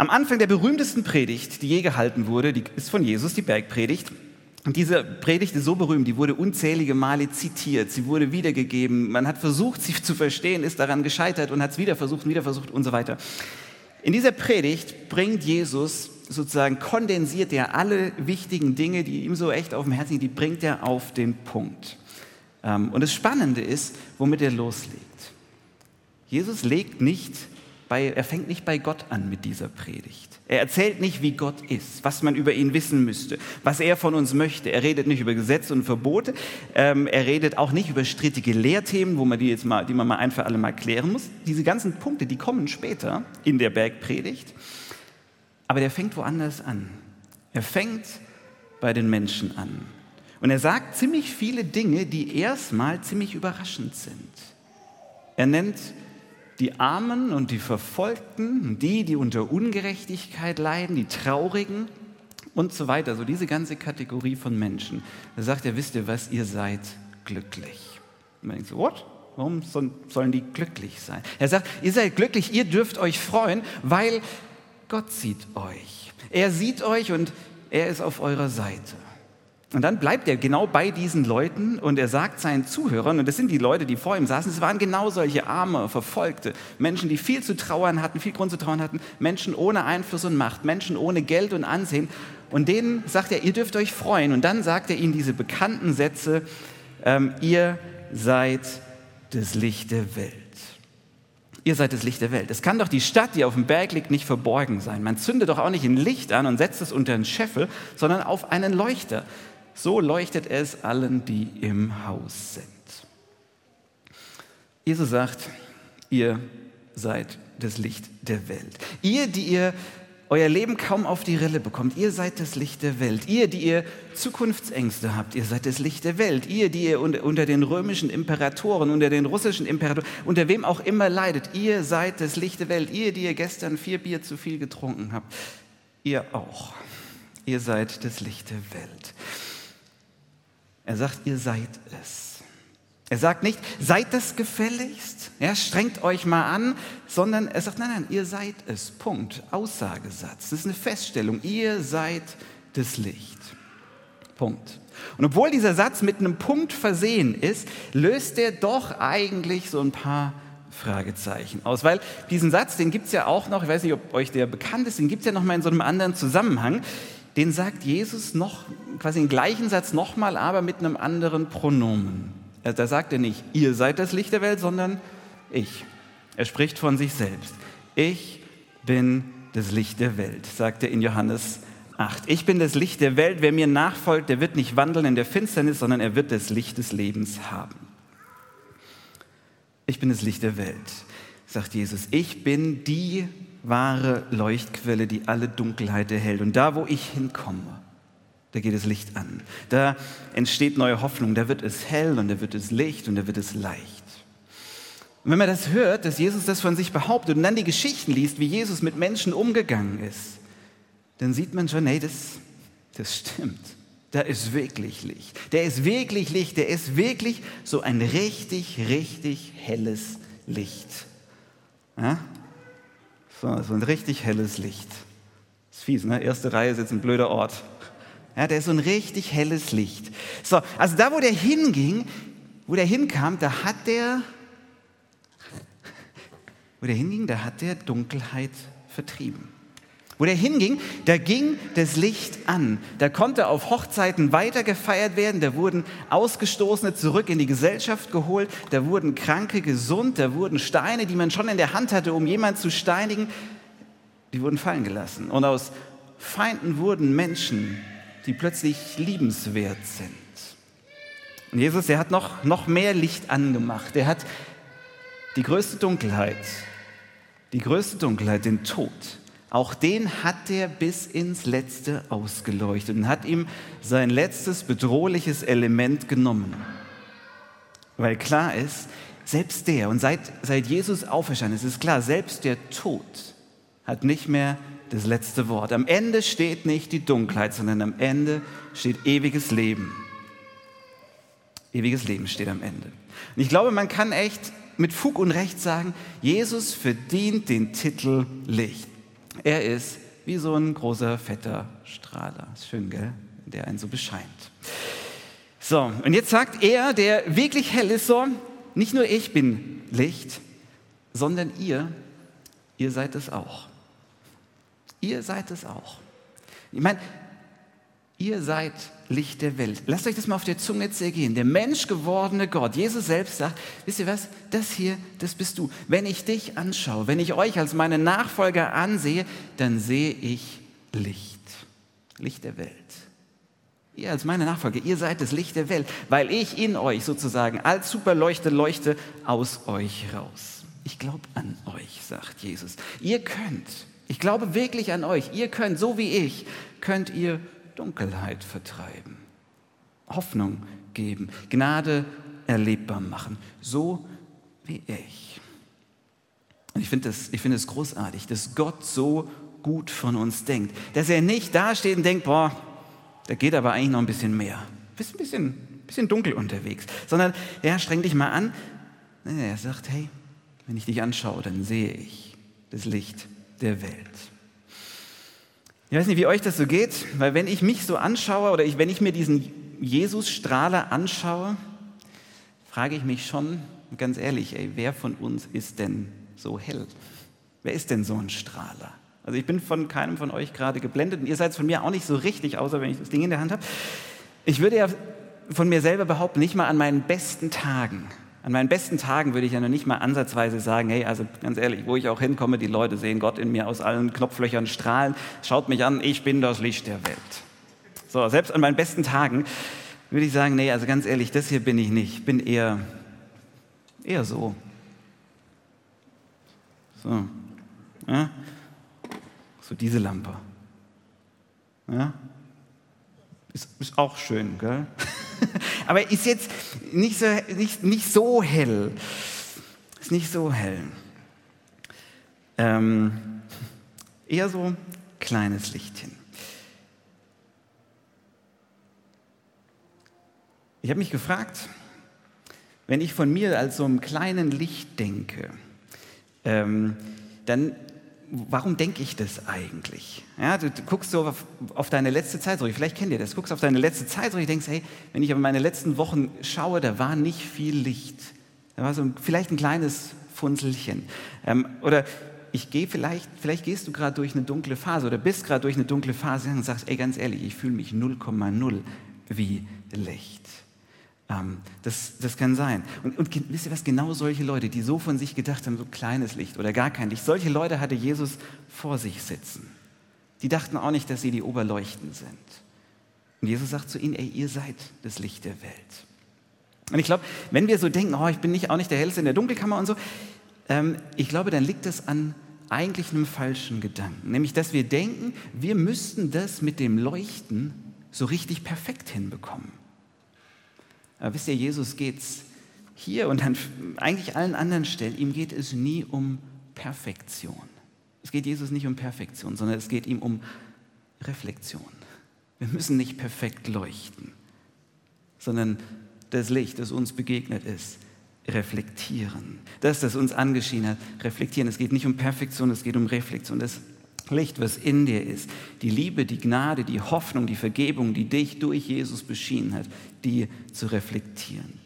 Am Anfang der berühmtesten Predigt, die je gehalten wurde, die ist von Jesus, die Bergpredigt. Und diese Predigt ist so berühmt, die wurde unzählige Male zitiert, sie wurde wiedergegeben, man hat versucht, sie zu verstehen, ist daran gescheitert und hat es wieder versucht, wieder versucht und so weiter. In dieser Predigt bringt Jesus sozusagen, kondensiert er alle wichtigen Dinge, die ihm so echt auf dem Herzen liegen, die bringt er auf den Punkt. Ähm, und das Spannende ist, womit er loslegt. Jesus legt nicht bei, er fängt nicht bei Gott an mit dieser Predigt. Er erzählt nicht, wie Gott ist, was man über ihn wissen müsste, was er von uns möchte. Er redet nicht über Gesetze und Verbote. Ähm, er redet auch nicht über strittige Lehrthemen, wo man die jetzt mal, die man mal ein für alle mal klären muss. Diese ganzen Punkte, die kommen später in der Bergpredigt. Aber der fängt woanders an. Er fängt bei den Menschen an. Und er sagt ziemlich viele Dinge, die erstmal ziemlich überraschend sind. Er nennt die Armen und die Verfolgten, die, die unter Ungerechtigkeit leiden, die Traurigen und so weiter. So diese ganze Kategorie von Menschen. Da sagt er, wisst ihr was, ihr seid glücklich. Und man denkt so, what? Warum sollen die glücklich sein? Er sagt, ihr seid glücklich, ihr dürft euch freuen, weil Gott sieht euch. Er sieht euch und er ist auf eurer Seite. Und dann bleibt er genau bei diesen Leuten und er sagt seinen Zuhörern, und das sind die Leute, die vor ihm saßen, es waren genau solche arme, verfolgte Menschen, die viel zu trauern hatten, viel Grund zu trauern hatten, Menschen ohne Einfluss und Macht, Menschen ohne Geld und Ansehen. Und denen sagt er, ihr dürft euch freuen. Und dann sagt er ihnen diese bekannten Sätze, ähm, ihr seid das Licht der Welt. Ihr seid das Licht der Welt. Es kann doch die Stadt, die auf dem Berg liegt, nicht verborgen sein. Man zündet doch auch nicht ein Licht an und setzt es unter einen Scheffel, sondern auf einen Leuchter. So leuchtet es allen, die im Haus sind. Jesus sagt, ihr seid das Licht der Welt. Ihr, die ihr euer Leben kaum auf die Rille bekommt, ihr seid das Licht der Welt. Ihr, die ihr Zukunftsängste habt, ihr seid das Licht der Welt. Ihr, die ihr unter den römischen Imperatoren, unter den russischen Imperatoren, unter wem auch immer leidet, ihr seid das Licht der Welt. Ihr, die ihr gestern vier Bier zu viel getrunken habt, ihr auch. Ihr seid das Licht der Welt. Er sagt, ihr seid es. Er sagt nicht, seid das gefälligst, ja, strengt euch mal an, sondern er sagt, nein, nein, ihr seid es. Punkt. Aussagesatz. Das ist eine Feststellung. Ihr seid das Licht. Punkt. Und obwohl dieser Satz mit einem Punkt versehen ist, löst er doch eigentlich so ein paar Fragezeichen aus. Weil diesen Satz, den gibt es ja auch noch, ich weiß nicht, ob euch der bekannt ist, den gibt es ja noch mal in so einem anderen Zusammenhang den sagt Jesus noch, quasi den gleichen Satz nochmal, aber mit einem anderen Pronomen. Da sagt er nicht, ihr seid das Licht der Welt, sondern ich. Er spricht von sich selbst. Ich bin das Licht der Welt, sagt er in Johannes 8. Ich bin das Licht der Welt. Wer mir nachfolgt, der wird nicht wandeln in der Finsternis, sondern er wird das Licht des Lebens haben. Ich bin das Licht der Welt, sagt Jesus. Ich bin die wahre Leuchtquelle, die alle Dunkelheit erhält. Und da, wo ich hinkomme, da geht das Licht an. Da entsteht neue Hoffnung, da wird es hell und da wird es Licht und da wird es leicht. Und wenn man das hört, dass Jesus das von sich behauptet und dann die Geschichten liest, wie Jesus mit Menschen umgegangen ist, dann sieht man schon, hey, das, das stimmt. Da ist wirklich Licht. Der ist wirklich Licht. Der ist wirklich so ein richtig, richtig helles Licht. Ja? So, so ein richtig helles Licht. Das ist fies, ne? Erste Reihe ist jetzt ein blöder Ort. Ja, der ist so ein richtig helles Licht. So, also da, wo der hinging, wo der hinkam, da hat der, wo der hinging, da hat der Dunkelheit vertrieben. Wo der hinging, da ging das Licht an. Da konnte auf Hochzeiten weiter gefeiert werden. Da wurden Ausgestoßene zurück in die Gesellschaft geholt. Da wurden Kranke gesund. Da wurden Steine, die man schon in der Hand hatte, um jemanden zu steinigen, die wurden fallen gelassen. Und aus Feinden wurden Menschen, die plötzlich liebenswert sind. Und Jesus, er hat noch, noch mehr Licht angemacht. Er hat die größte Dunkelheit, die größte Dunkelheit, den Tod, auch den hat er bis ins Letzte ausgeleuchtet und hat ihm sein letztes bedrohliches Element genommen. Weil klar ist, selbst der, und seit, seit Jesus auferstanden ist, ist klar, selbst der Tod hat nicht mehr das letzte Wort. Am Ende steht nicht die Dunkelheit, sondern am Ende steht ewiges Leben. Ewiges Leben steht am Ende. Und ich glaube, man kann echt mit Fug und Recht sagen, Jesus verdient den Titel Licht. Er ist wie so ein großer, fetter Strahler. Ist schön, gell? Der einen so bescheint. So, und jetzt sagt er, der wirklich hell ist, so, nicht nur ich bin Licht, sondern ihr, ihr seid es auch. Ihr seid es auch. Ich meine, ihr seid Licht der Welt. Lasst euch das mal auf der Zunge zergehen. Der menschgewordene Gott, Jesus selbst sagt, wisst ihr was, das hier, das bist du. Wenn ich dich anschaue, wenn ich euch als meine Nachfolger ansehe, dann sehe ich Licht. Licht der Welt. Ihr als meine Nachfolger, ihr seid das Licht der Welt, weil ich in euch sozusagen als Superleuchte leuchte aus euch raus. Ich glaube an euch, sagt Jesus. Ihr könnt, ich glaube wirklich an euch, ihr könnt, so wie ich, könnt ihr Dunkelheit vertreiben, Hoffnung geben, Gnade erlebbar machen, so wie ich. Und ich finde es find großartig, dass Gott so gut von uns denkt, dass er nicht dasteht und denkt, boah, da geht aber eigentlich noch ein bisschen mehr. Bist ein bisschen, bisschen dunkel unterwegs, sondern er strengt dich mal an. Er sagt, hey, wenn ich dich anschaue, dann sehe ich das Licht der Welt. Ich weiß nicht, wie euch das so geht, weil wenn ich mich so anschaue oder ich, wenn ich mir diesen Jesus-Strahler anschaue, frage ich mich schon, ganz ehrlich, ey, wer von uns ist denn so hell? Wer ist denn so ein Strahler? Also ich bin von keinem von euch gerade geblendet und ihr seid von mir auch nicht so richtig, außer wenn ich das Ding in der Hand habe. Ich würde ja von mir selber behaupten, nicht mal an meinen besten Tagen an meinen besten Tagen würde ich ja noch nicht mal ansatzweise sagen, hey, also ganz ehrlich, wo ich auch hinkomme, die Leute sehen Gott in mir aus allen Knopflöchern strahlen, schaut mich an, ich bin das Licht der Welt. So, selbst an meinen besten Tagen würde ich sagen, nee, also ganz ehrlich, das hier bin ich nicht, ich bin eher, eher so. So, ja? so diese Lampe. Ja? Ist, ist auch schön, gell? Aber ist jetzt nicht so, nicht, nicht so hell. Ist nicht so hell. Ähm, eher so kleines Lichtchen. Ich habe mich gefragt, wenn ich von mir als so einem kleinen Licht denke, ähm, dann warum denke ich das eigentlich? Ja, du, du guckst so auf, auf, deine letzte Zeit zurück, vielleicht kennt ihr das, du guckst auf deine letzte Zeit zurück und denkst, hey, wenn ich auf meine letzten Wochen schaue, da war nicht viel Licht. Da war so ein, vielleicht ein kleines Funzelchen. Ähm, oder ich gehe vielleicht, vielleicht gehst du gerade durch eine dunkle Phase oder bist gerade durch eine dunkle Phase und sagst, ey, ganz ehrlich, ich fühle mich 0,0 wie Licht. Ähm, das, das kann sein. Und, und wisst ihr was, genau solche Leute, die so von sich gedacht haben, so kleines Licht oder gar kein Licht, solche Leute hatte Jesus vor sich sitzen. Die dachten auch nicht, dass sie die Oberleuchten sind. Und Jesus sagt zu ihnen, ey, ihr seid das Licht der Welt. Und ich glaube, wenn wir so denken, oh, ich bin nicht, auch nicht der Hellste in der Dunkelkammer und so, ähm, ich glaube, dann liegt das an eigentlich einem falschen Gedanken. Nämlich, dass wir denken, wir müssten das mit dem Leuchten so richtig perfekt hinbekommen. Aber wisst ihr, Jesus geht es hier und an eigentlich allen anderen Stellen, ihm geht es nie um Perfektion. Es geht Jesus nicht um Perfektion, sondern es geht ihm um Reflexion. Wir müssen nicht perfekt leuchten, sondern das Licht, das uns begegnet ist, reflektieren. Das, das uns angeschienen hat, reflektieren. Es geht nicht um Perfektion, es geht um Reflexion. Das Licht, was in dir ist, die Liebe, die Gnade, die Hoffnung, die Vergebung, die dich durch Jesus beschienen hat, die zu reflektieren.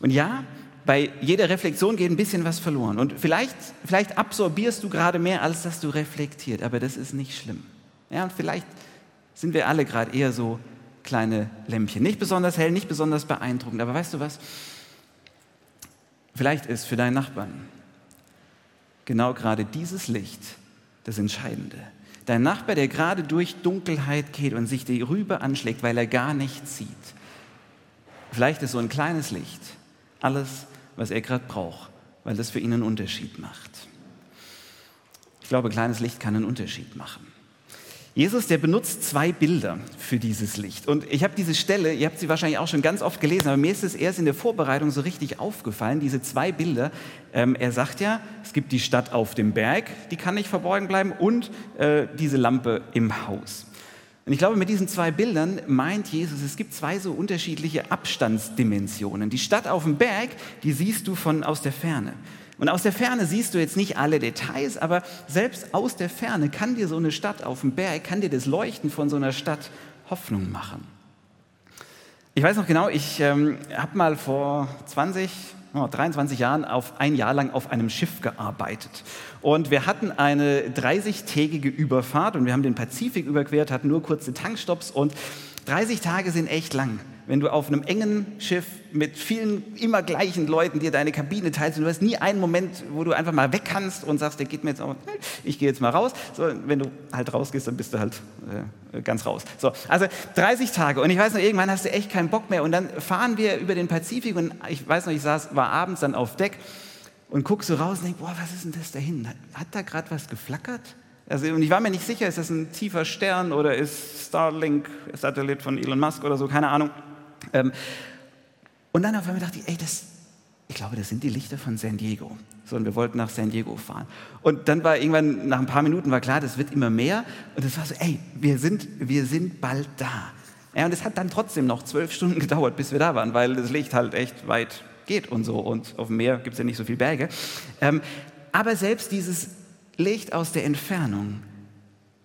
Und ja, bei jeder Reflexion geht ein bisschen was verloren. Und vielleicht, vielleicht absorbierst du gerade mehr, als dass du reflektiert, aber das ist nicht schlimm. Ja, und vielleicht sind wir alle gerade eher so kleine Lämpchen. Nicht besonders hell, nicht besonders beeindruckend, aber weißt du was? Vielleicht ist für deinen Nachbarn genau gerade dieses Licht das Entscheidende. Dein Nachbar, der gerade durch Dunkelheit geht und sich die Rübe anschlägt, weil er gar nichts sieht. Vielleicht ist so ein kleines Licht alles, was er gerade braucht, weil das für ihn einen Unterschied macht. Ich glaube, kleines Licht kann einen Unterschied machen. Jesus, der benutzt zwei Bilder für dieses Licht. Und ich habe diese Stelle, ihr habt sie wahrscheinlich auch schon ganz oft gelesen, aber mir ist es erst in der Vorbereitung so richtig aufgefallen, diese zwei Bilder. Ähm, er sagt ja, es gibt die Stadt auf dem Berg, die kann nicht verborgen bleiben, und äh, diese Lampe im Haus. Und ich glaube, mit diesen zwei Bildern meint Jesus, es gibt zwei so unterschiedliche Abstandsdimensionen. Die Stadt auf dem Berg, die siehst du von aus der Ferne. Und aus der Ferne siehst du jetzt nicht alle Details, aber selbst aus der Ferne kann dir so eine Stadt auf dem Berg, kann dir das Leuchten von so einer Stadt Hoffnung machen. Ich weiß noch genau, ich ähm, habe mal vor 20, oh, 23 Jahren auf ein Jahr lang auf einem Schiff gearbeitet. Und wir hatten eine 30-tägige Überfahrt und wir haben den Pazifik überquert, hatten nur kurze Tankstops und 30 Tage sind echt lang wenn du auf einem engen Schiff mit vielen immer gleichen Leuten dir deine Kabine teilst und du hast nie einen Moment, wo du einfach mal weg kannst und sagst, der geht mir jetzt auch, ich gehe jetzt mal raus. So, wenn du halt rausgehst, dann bist du halt äh, ganz raus. So, also 30 Tage und ich weiß noch, irgendwann hast du echt keinen Bock mehr und dann fahren wir über den Pazifik und ich weiß noch, ich saß, war abends dann auf Deck und guck so raus und denk, boah, was ist denn das da hinten? Hat, da gerade was geflackert? Also, und ich war mir nicht sicher, ist das ein tiefer Stern oder ist Starlink, Satellit von Elon Musk oder so, keine Ahnung. Ähm, und dann auf einmal dachte ich, ey, das, ich glaube, das sind die Lichter von San Diego. So, und wir wollten nach San Diego fahren. Und dann war irgendwann, nach ein paar Minuten war klar, das wird immer mehr. Und es war so, ey, wir sind, wir sind bald da. Ja, und es hat dann trotzdem noch zwölf Stunden gedauert, bis wir da waren, weil das Licht halt echt weit geht und so. Und auf dem Meer gibt es ja nicht so viele Berge. Ähm, aber selbst dieses Licht aus der Entfernung,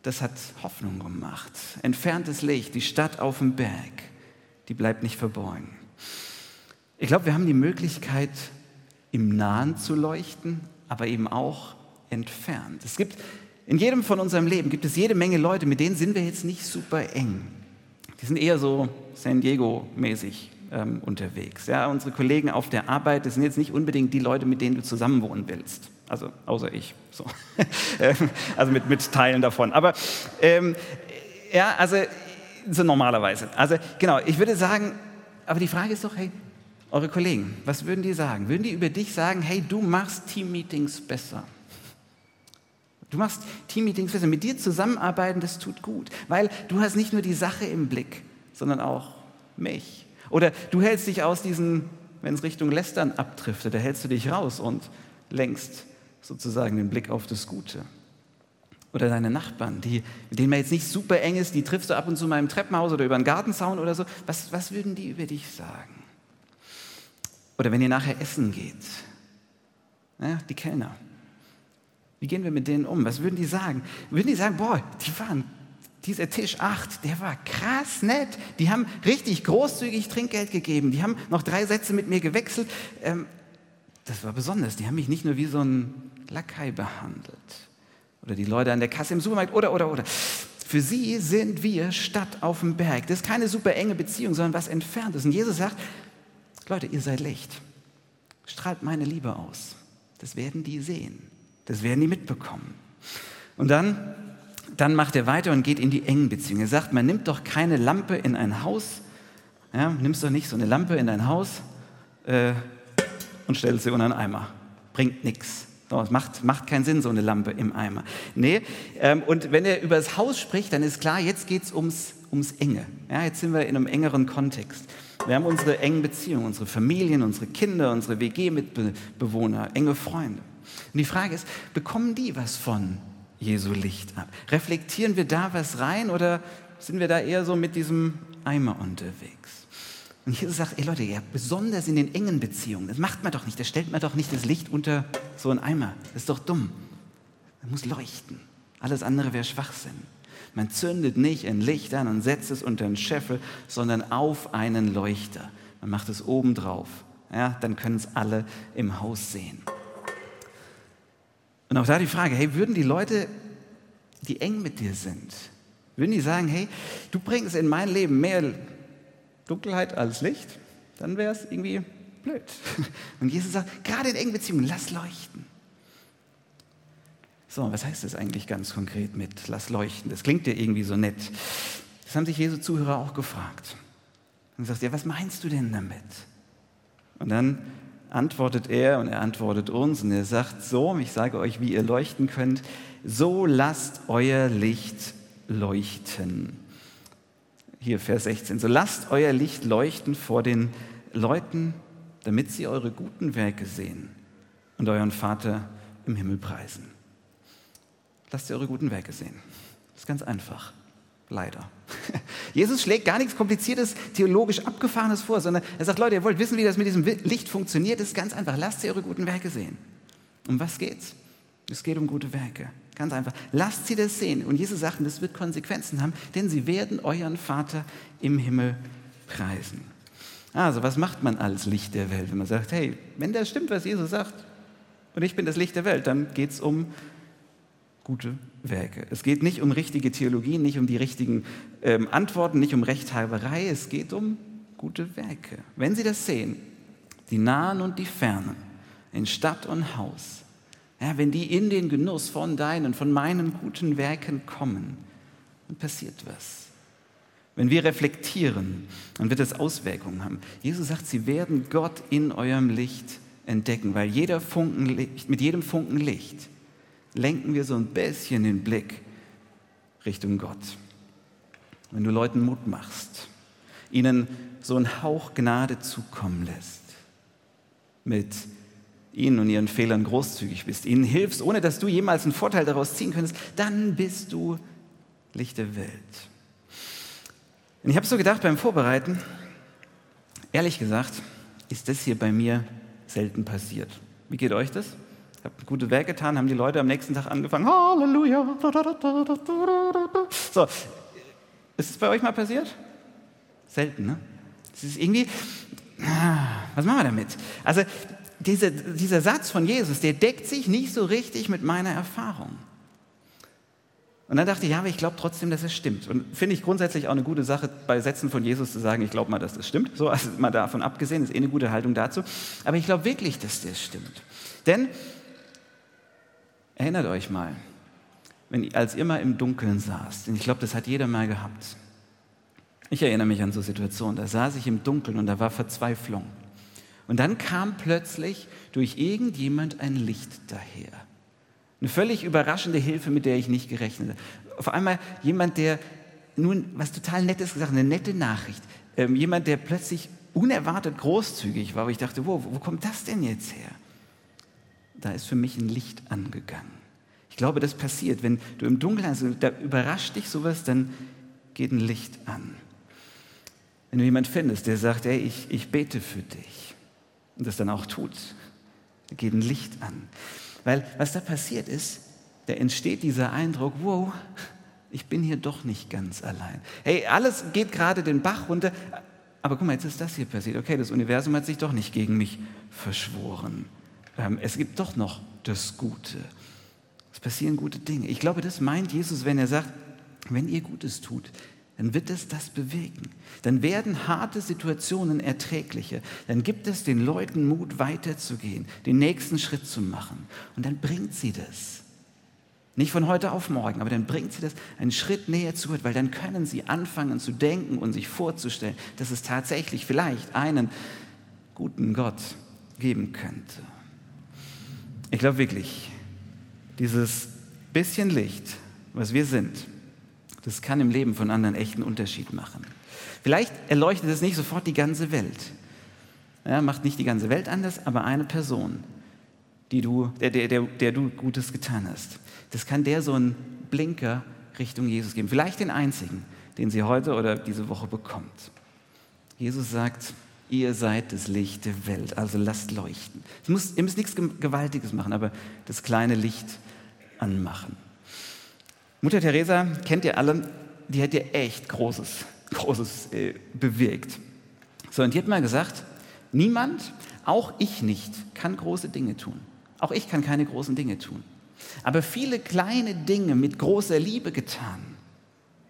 das hat Hoffnung gemacht. Entferntes Licht, die Stadt auf dem Berg die bleibt nicht verborgen. Ich glaube, wir haben die Möglichkeit, im Nahen zu leuchten, aber eben auch entfernt. Es gibt in jedem von unserem Leben gibt es jede Menge Leute, mit denen sind wir jetzt nicht super eng. Die sind eher so San Diego-mäßig ähm, unterwegs. Ja, unsere Kollegen auf der Arbeit, das sind jetzt nicht unbedingt die Leute, mit denen du zusammenwohnen willst. Also außer ich. So. also mit, mit Teilen davon. Aber ähm, ja, also so normalerweise. Also genau, ich würde sagen, aber die Frage ist doch, hey, eure Kollegen, was würden die sagen? Würden die über dich sagen, hey, du machst Teammeetings besser? Du machst Teammeetings besser. Mit dir zusammenarbeiten, das tut gut, weil du hast nicht nur die Sache im Blick, sondern auch mich. Oder du hältst dich aus diesen, wenn es Richtung Lästern abdriftet, da hältst du dich raus und lenkst sozusagen den Blick auf das Gute. Oder deine Nachbarn, die, mit denen man jetzt nicht super eng ist, die triffst du ab und zu mal im Treppenhaus oder über einen Gartenzaun oder so. Was, was würden die über dich sagen? Oder wenn ihr nachher essen geht, ja, die Kellner. Wie gehen wir mit denen um? Was würden die sagen? Würden die sagen, boah, die waren, dieser Tisch 8, der war krass nett. Die haben richtig großzügig Trinkgeld gegeben. Die haben noch drei Sätze mit mir gewechselt. Ähm, das war besonders. Die haben mich nicht nur wie so ein Lakai behandelt. Oder die Leute an der Kasse im Supermarkt oder, oder, oder. Für sie sind wir Stadt auf dem Berg. Das ist keine super enge Beziehung, sondern was entfernt ist. Und Jesus sagt, Leute, ihr seid Licht. Strahlt meine Liebe aus. Das werden die sehen. Das werden die mitbekommen. Und dann, dann macht er weiter und geht in die engen Beziehungen. Er sagt, man nimmt doch keine Lampe in ein Haus. Ja, nimmst doch nicht so eine Lampe in dein Haus äh, und stellst sie unter einen Eimer. Bringt nichts. Es macht, macht keinen Sinn, so eine Lampe im Eimer. Nee, ähm, und wenn er über das Haus spricht, dann ist klar, jetzt geht es ums, ums Enge. Ja, jetzt sind wir in einem engeren Kontext. Wir haben unsere engen Beziehungen, unsere Familien, unsere Kinder, unsere WG-Mitbewohner, enge Freunde. Und die Frage ist, bekommen die was von Jesu Licht ab? Reflektieren wir da was rein oder sind wir da eher so mit diesem Eimer unterwegs? Und Jesus sagt, ey Leute, ja, besonders in den engen Beziehungen, das macht man doch nicht, da stellt man doch nicht das Licht unter so einen Eimer. Das ist doch dumm. Man muss leuchten. Alles andere wäre Schwachsinn. Man zündet nicht ein Licht an und setzt es unter einen Scheffel, sondern auf einen Leuchter. Man macht es oben drauf. Ja, dann können es alle im Haus sehen. Und auch da die Frage, hey, würden die Leute, die eng mit dir sind, würden die sagen, hey, du bringst in mein Leben mehr Dunkelheit als Licht, dann wäre es irgendwie blöd. Und Jesus sagt, gerade in engen Beziehungen, lass leuchten. So, was heißt das eigentlich ganz konkret mit lass leuchten? Das klingt ja irgendwie so nett. Das haben sich Jesu Zuhörer auch gefragt. Und sagt, ja, was meinst du denn damit? Und dann antwortet er und er antwortet uns und er sagt so, ich sage euch, wie ihr leuchten könnt, so lasst euer Licht leuchten hier Vers 16, so lasst euer Licht leuchten vor den Leuten, damit sie eure guten Werke sehen und euren Vater im Himmel preisen. Lasst sie eure guten Werke sehen. Das ist ganz einfach. Leider. Jesus schlägt gar nichts Kompliziertes, theologisch Abgefahrenes vor, sondern er sagt, Leute, ihr wollt wissen, wie das mit diesem Licht funktioniert, das ist ganz einfach. Lasst sie eure guten Werke sehen. Um was geht's? Es geht um gute Werke. Ganz einfach. Lasst sie das sehen. Und Jesus sagt, das wird Konsequenzen haben, denn sie werden euren Vater im Himmel preisen. Also, was macht man als Licht der Welt, wenn man sagt, hey, wenn das stimmt, was Jesus sagt, und ich bin das Licht der Welt, dann geht es um gute Werke. Es geht nicht um richtige Theologie, nicht um die richtigen ähm, Antworten, nicht um Rechthaberei, es geht um gute Werke. Wenn Sie das sehen, die Nahen und die Fernen, in Stadt und Haus, ja, wenn die in den Genuss von deinen, von meinen guten Werken kommen, dann passiert was. Wenn wir reflektieren, dann wird es Auswirkungen haben. Jesus sagt, sie werden Gott in eurem Licht entdecken, weil jeder Funken Licht, mit jedem Funken Licht lenken wir so ein bisschen den Blick Richtung Gott. Wenn du Leuten Mut machst, ihnen so einen Hauch Gnade zukommen lässt, mit ihnen und ihren Fehlern großzügig bist, ihnen hilfst, ohne dass du jemals einen Vorteil daraus ziehen könntest, dann bist du Licht der Welt. Und ich habe so gedacht beim Vorbereiten, ehrlich gesagt, ist das hier bei mir selten passiert. Wie geht euch das? Ich habe gute Werke getan, haben die Leute am nächsten Tag angefangen, Halleluja. So, ist es bei euch mal passiert? Selten, ne? Es ist irgendwie, was machen wir damit? Also diese, dieser Satz von Jesus, der deckt sich nicht so richtig mit meiner Erfahrung. Und dann dachte ich, ja, aber ich glaube trotzdem, dass es stimmt. Und finde ich grundsätzlich auch eine gute Sache, bei Sätzen von Jesus zu sagen, ich glaube mal, dass das stimmt. So, also mal davon abgesehen, ist eh eine gute Haltung dazu. Aber ich glaube wirklich, dass das stimmt. Denn, erinnert euch mal, wenn, als ihr mal im Dunkeln saßt, und ich glaube, das hat jeder mal gehabt. Ich erinnere mich an so Situationen, da saß ich im Dunkeln und da war Verzweiflung. Und dann kam plötzlich durch irgendjemand ein Licht daher. Eine völlig überraschende Hilfe, mit der ich nicht gerechnet habe. Auf einmal jemand, der nun was total Nettes gesagt hat, eine nette Nachricht. Ähm, jemand, der plötzlich unerwartet großzügig war, wo ich dachte, wo, wo kommt das denn jetzt her? Da ist für mich ein Licht angegangen. Ich glaube, das passiert, wenn du im Dunkeln, also da überrascht dich sowas, dann geht ein Licht an. Wenn du jemanden findest, der sagt, ey, ich, ich bete für dich und das dann auch tut, da geht ein Licht an. Weil was da passiert ist, da entsteht dieser Eindruck, wow, ich bin hier doch nicht ganz allein. Hey, alles geht gerade den Bach runter, aber guck mal, jetzt ist das hier passiert. Okay, das Universum hat sich doch nicht gegen mich verschworen. Ähm, es gibt doch noch das Gute. Es passieren gute Dinge. Ich glaube, das meint Jesus, wenn er sagt, wenn ihr Gutes tut, dann wird es das bewegen. Dann werden harte Situationen erträglicher. Dann gibt es den Leuten Mut, weiterzugehen, den nächsten Schritt zu machen. Und dann bringt sie das. Nicht von heute auf morgen, aber dann bringt sie das einen Schritt näher zu Gott, weil dann können sie anfangen zu denken und sich vorzustellen, dass es tatsächlich vielleicht einen guten Gott geben könnte. Ich glaube wirklich, dieses bisschen Licht, was wir sind, das kann im Leben von anderen echten Unterschied machen. Vielleicht erleuchtet es nicht sofort die ganze Welt. Ja, macht nicht die ganze Welt anders, aber eine Person, die du, der, der, der, der du Gutes getan hast. Das kann der so einen Blinker Richtung Jesus geben. Vielleicht den einzigen, den sie heute oder diese Woche bekommt. Jesus sagt, ihr seid das Licht der Welt, also lasst leuchten. Muss, ihr müsst nichts Gewaltiges machen, aber das kleine Licht anmachen. Mutter Teresa kennt ihr alle, die hat ja echt Großes, Großes äh, bewirkt. So, und die hat mal gesagt, niemand, auch ich nicht, kann große Dinge tun. Auch ich kann keine großen Dinge tun. Aber viele kleine Dinge mit großer Liebe getan,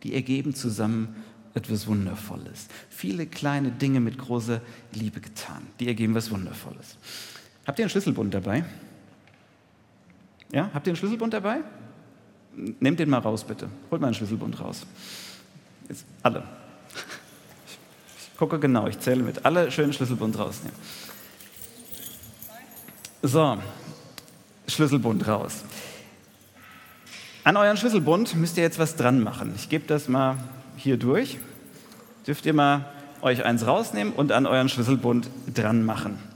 die ergeben zusammen etwas Wundervolles. Viele kleine Dinge mit großer Liebe getan, die ergeben was Wundervolles. Habt ihr einen Schlüsselbund dabei? Ja, habt ihr einen Schlüsselbund dabei? Nehmt den mal raus, bitte. Holt mal einen Schlüsselbund raus. Jetzt alle. Ich gucke genau, ich zähle mit. Alle schönen Schlüsselbund rausnehmen. So, Schlüsselbund raus. An euren Schlüsselbund müsst ihr jetzt was dran machen. Ich gebe das mal hier durch. Dürft ihr mal euch eins rausnehmen und an euren Schlüsselbund dran machen.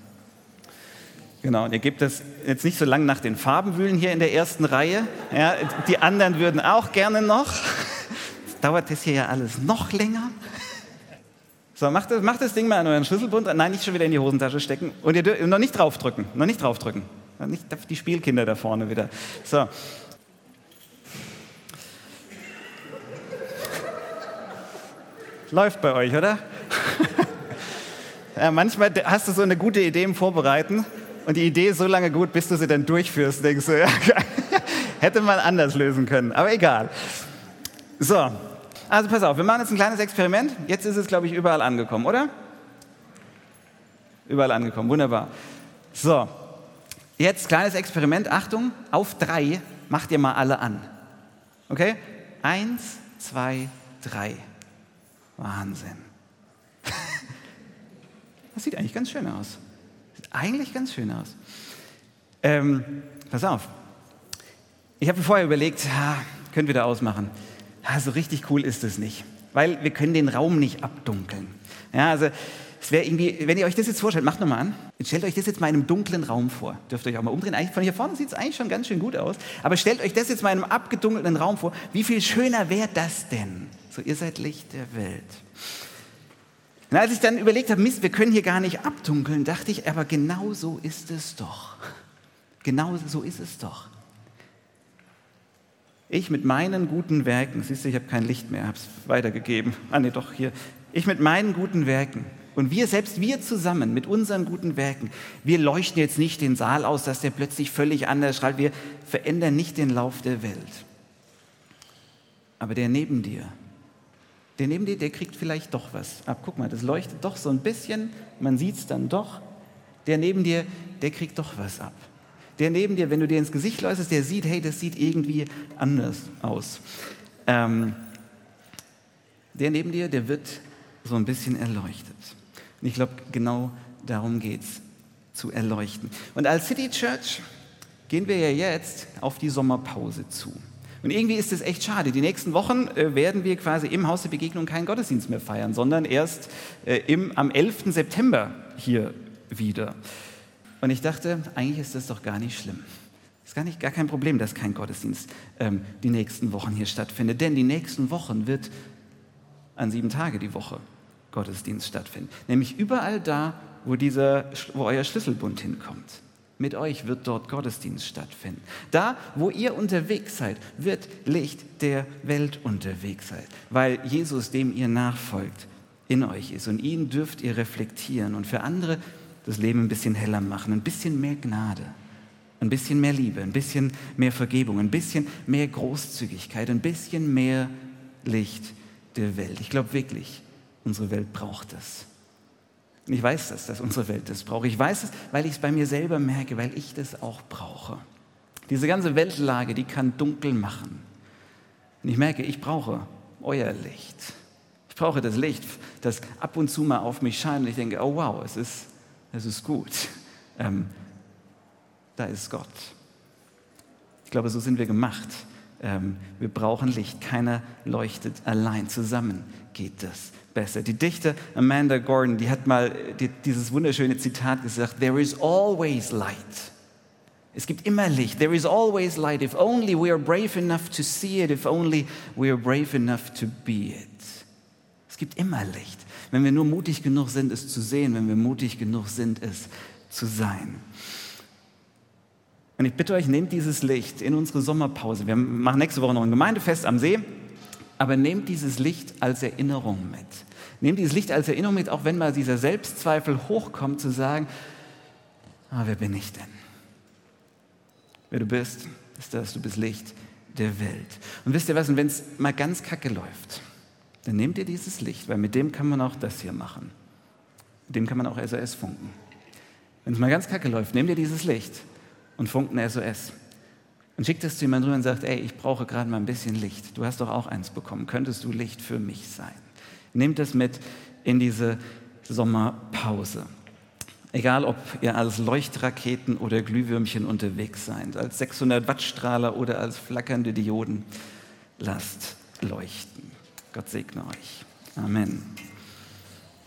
Genau, und ihr gebt das jetzt nicht so lange nach den Farben wühlen hier in der ersten Reihe. Ja, die anderen würden auch gerne noch. Jetzt dauert das hier ja alles noch länger. So, macht das, macht das Ding mal an euren Schlüsselbund. Nein, nicht schon wieder in die Hosentasche stecken. Und ihr dürft noch nicht draufdrücken. Noch nicht draufdrücken. Nicht die Spielkinder da vorne wieder. So. Läuft bei euch, oder? ja, manchmal hast du so eine gute Idee im Vorbereiten und die Idee ist so lange gut, bis du sie dann durchführst. Denkst du, ja, hätte man anders lösen können, aber egal. So, also pass auf, wir machen jetzt ein kleines Experiment. Jetzt ist es, glaube ich, überall angekommen, oder? Überall angekommen, wunderbar. So, jetzt kleines Experiment. Achtung, auf drei macht ihr mal alle an. Okay? Eins, zwei, drei. Wahnsinn. Das sieht eigentlich ganz schön aus. Eigentlich ganz schön aus. Ähm, pass auf. Ich habe mir vorher überlegt, ja, können wir da ausmachen. Ja, so richtig cool ist es nicht, weil wir können den Raum nicht abdunkeln. Ja, also es wäre irgendwie, wenn ihr euch das jetzt vorstellt, macht nochmal an. Stellt euch das jetzt mal in einem dunklen Raum vor. Dürft ihr euch auch mal umdrehen. Eigentlich, von hier vorne sieht es eigentlich schon ganz schön gut aus. Aber stellt euch das jetzt mal in einem abgedunkelten Raum vor. Wie viel schöner wäre das denn? So, ihr seid Licht der Welt. Und als ich dann überlegt habe, Mist, wir können hier gar nicht abdunkeln, dachte ich, aber genau so ist es doch. Genau so ist es doch. Ich mit meinen guten Werken, siehst du, ich habe kein Licht mehr, habe es weitergegeben. Ah, nee, doch, hier. Ich mit meinen guten Werken und wir, selbst wir zusammen mit unseren guten Werken, wir leuchten jetzt nicht den Saal aus, dass der plötzlich völlig anders strahlt. Wir verändern nicht den Lauf der Welt. Aber der neben dir, der neben dir, der kriegt vielleicht doch was ab. Guck mal, das leuchtet doch so ein bisschen, man sieht es dann doch. Der neben dir, der kriegt doch was ab. Der neben dir, wenn du dir ins Gesicht leuchtest, der sieht, hey, das sieht irgendwie anders aus. Ähm, der neben dir, der wird so ein bisschen erleuchtet. Und ich glaube, genau darum geht es, zu erleuchten. Und als City Church gehen wir ja jetzt auf die Sommerpause zu. Und irgendwie ist es echt schade. Die nächsten Wochen äh, werden wir quasi im Haus der Begegnung keinen Gottesdienst mehr feiern, sondern erst äh, im, am 11. September hier wieder. Und ich dachte, eigentlich ist das doch gar nicht schlimm. Ist gar, nicht, gar kein Problem, dass kein Gottesdienst ähm, die nächsten Wochen hier stattfindet. Denn die nächsten Wochen wird an sieben Tage die Woche Gottesdienst stattfinden. Nämlich überall da, wo, dieser, wo euer Schlüsselbund hinkommt. Mit euch wird dort Gottesdienst stattfinden. Da, wo ihr unterwegs seid, wird Licht der Welt unterwegs sein, weil Jesus, dem ihr nachfolgt, in euch ist. Und ihn dürft ihr reflektieren und für andere das Leben ein bisschen heller machen, ein bisschen mehr Gnade, ein bisschen mehr Liebe, ein bisschen mehr Vergebung, ein bisschen mehr Großzügigkeit, ein bisschen mehr Licht der Welt. Ich glaube wirklich, Unsere Welt braucht es. Und ich weiß das, dass unsere Welt das braucht. Ich weiß es, weil ich es bei mir selber merke, weil ich das auch brauche. Diese ganze Weltlage, die kann dunkel machen. Und ich merke, ich brauche euer Licht. Ich brauche das Licht, das ab und zu mal auf mich scheint und ich denke, oh wow, es ist, es ist gut. Ähm, da ist Gott. Ich glaube, so sind wir gemacht. Ähm, wir brauchen Licht. Keiner leuchtet allein. Zusammen geht das besser. Die Dichter Amanda Gordon, die hat mal dieses wunderschöne Zitat gesagt, There is always light. Es gibt immer Licht. There is always light. If only we are brave enough to see it, if only we are brave enough to be it. Es gibt immer Licht. Wenn wir nur mutig genug sind, es zu sehen, wenn wir mutig genug sind, es zu sein. Und ich bitte euch, nehmt dieses Licht in unsere Sommerpause. Wir machen nächste Woche noch ein Gemeindefest am See. Aber nehmt dieses Licht als Erinnerung mit. Nehmt dieses Licht als Erinnerung mit, auch wenn mal dieser Selbstzweifel hochkommt, zu sagen, ah, wer bin ich denn? Wer du bist, ist das, du bist Licht der Welt. Und wisst ihr was, und wenn es mal ganz kacke läuft, dann nehmt ihr dieses Licht, weil mit dem kann man auch das hier machen. Mit dem kann man auch SOS funken. Wenn es mal ganz kacke läuft, nehmt ihr dieses Licht und funkt ein SOS. Und schickt es zu jemandem rüber und sagt, ey, ich brauche gerade mal ein bisschen Licht. Du hast doch auch eins bekommen. Könntest du Licht für mich sein? Nehmt es mit in diese Sommerpause. Egal, ob ihr als Leuchtraketen oder Glühwürmchen unterwegs seid, als 600 Wattstrahler oder als flackernde Dioden, lasst leuchten. Gott segne euch. Amen.